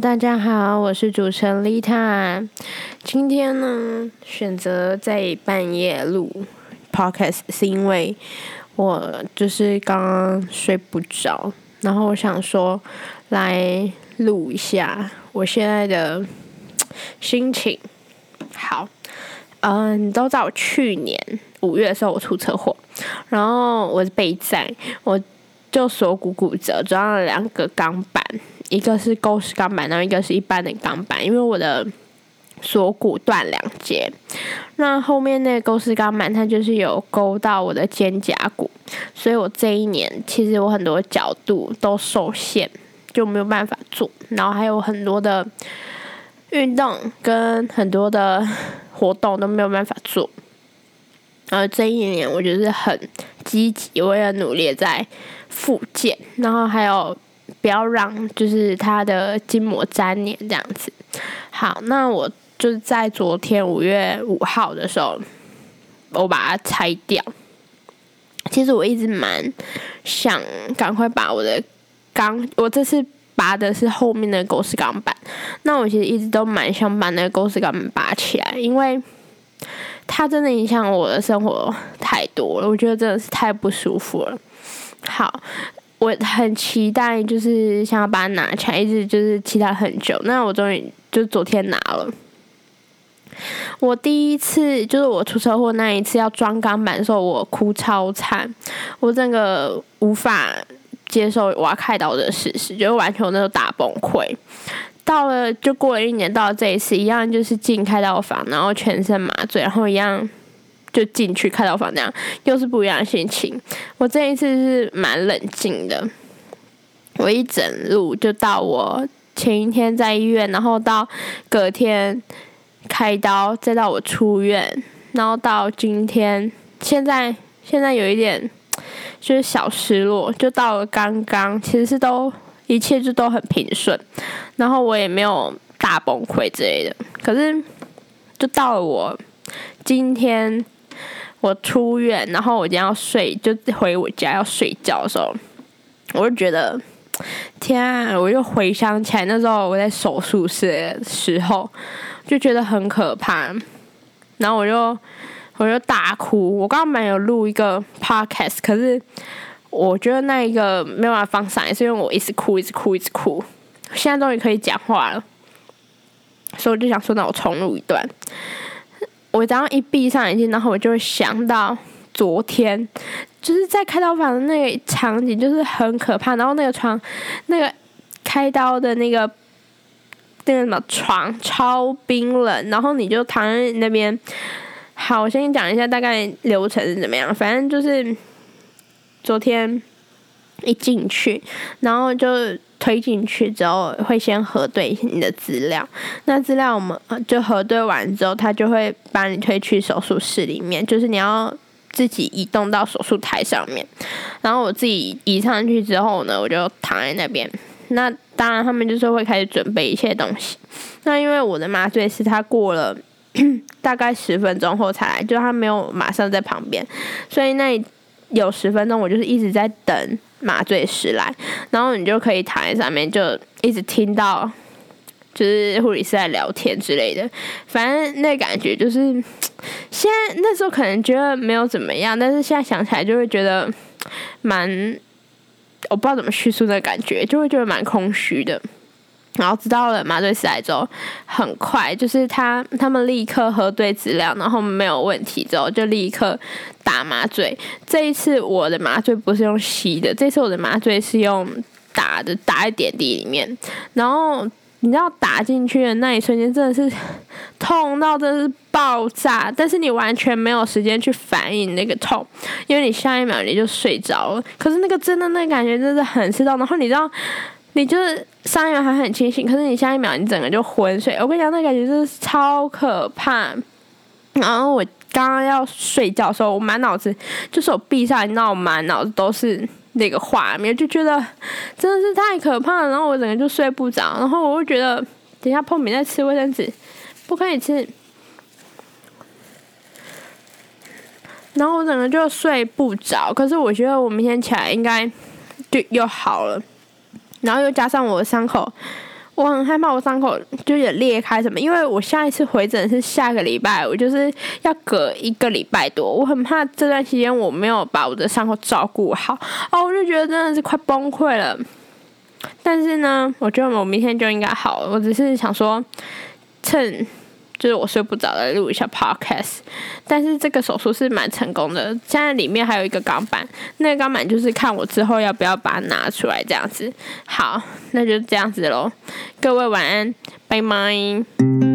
大家好，我是主持人丽塔。今天呢，选择在半夜录 podcast，是因为我就是刚刚睡不着，然后我想说来录一下我现在的心情。好，嗯，你都在我去年五月的时候我出车祸，然后我被载，我就锁骨骨折，装了两个钢板。一个是勾式钢板，然后一个是一般的钢板，因为我的锁骨断两节，那后面那个勾式钢板它就是有勾到我的肩胛骨，所以我这一年其实我很多角度都受限，就没有办法做，然后还有很多的运动跟很多的活动都没有办法做，然后这一年我就是很积极，我也努力在复健，然后还有。不要让就是它的筋膜粘连这样子。好，那我就是在昨天五月五号的时候，我把它拆掉。其实我一直蛮想赶快把我的钢，我这次拔的是后面的狗屎钢板。那我其实一直都蛮想把那个狗屎钢板拔起来，因为它真的影响我的生活太多了，我觉得真的是太不舒服了。好。我很期待，就是想要把它拿起来，一直就是期待很久。那我终于就昨天拿了。我第一次就是我出车祸那一次要装钢板的时候，我哭超惨，我整个无法接受我要开刀的事实，就完全那种大崩溃。到了就过了一年，到了这一次一样，就是进开刀房，然后全身麻醉，然后一样。就进去开刀房那样，又是不一样的心情。我这一次是蛮冷静的，我一整路就到我前一天在医院，然后到隔天开刀，再到我出院，然后到今天，现在现在有一点就是小失落，就到了刚刚，其实是都一切就都很平顺，然后我也没有大崩溃之类的，可是就到了我今天。我出院，然后我今天要睡，就回我家要睡觉的时候，我就觉得，天啊！我又回想起来那时候我在手术室的时候，就觉得很可怕，然后我就我就大哭。我刚刚没有录一个 podcast，可是我觉得那一个没有办法放上也，是因为我一直哭，一直哭，一直哭。现在终于可以讲话了，所以我就想说，那我重录一段。我刚刚一闭上眼睛，然后我就会想到昨天，就是在开刀房的那个场景，就是很可怕。然后那个床，那个开刀的那个那个什么床超冰冷，然后你就躺在那边。好，我先讲一下大概流程是怎么样。反正就是昨天一进去，然后就。推进去之后，会先核对你的资料。那资料我们就核对完之后，他就会把你推去手术室里面，就是你要自己移动到手术台上面。然后我自己移上去之后呢，我就躺在那边。那当然，他们就是会开始准备一些东西。那因为我的麻醉师他过了 大概十分钟后才来，就他没有马上在旁边，所以那有十分钟我就是一直在等。麻醉师来，然后你就可以躺在上面，就一直听到，就是护理师在聊天之类的。反正那感觉就是，现在那时候可能觉得没有怎么样，但是现在想起来就会觉得蛮，我不知道怎么叙述那感觉，就会觉得蛮空虚的。然后知道了麻醉师来之后，很快就是他他们立刻核对资料，然后没有问题之后就立刻打麻醉。这一次我的麻醉不是用吸的，这次我的麻醉是用打的，打在点滴里面。然后你知道打进去的那一瞬间真的是痛到真是爆炸，但是你完全没有时间去反应那个痛，因为你下一秒你就睡着了。可是那个真的那感觉真的很刺痛，然后你知道。你就是上一秒还很清醒，可是你下一秒你整个就昏睡。我跟你讲，那感觉真是超可怕。然后我刚刚要睡觉的时候，我满脑子就是我闭上，你知道，我满脑子都是那个画面，就觉得真的是太可怕了。然后我整个就睡不着，然后我就觉得等下碰面再吃卫生纸，不可以吃。然后我整个就睡不着，可是我觉得我明天起来应该就又好了。然后又加上我的伤口，我很害怕我伤口就也裂开什么，因为我下一次回诊是下个礼拜，我就是要隔一个礼拜多，我很怕这段期间我没有把我的伤口照顾好，哦，我就觉得真的是快崩溃了。但是呢，我觉得我明天就应该好了，我只是想说趁。就是我睡不着来录一下 podcast，但是这个手术是蛮成功的。现在里面还有一个钢板，那个钢板就是看我之后要不要把它拿出来这样子。好，那就这样子喽，各位晚安，拜拜。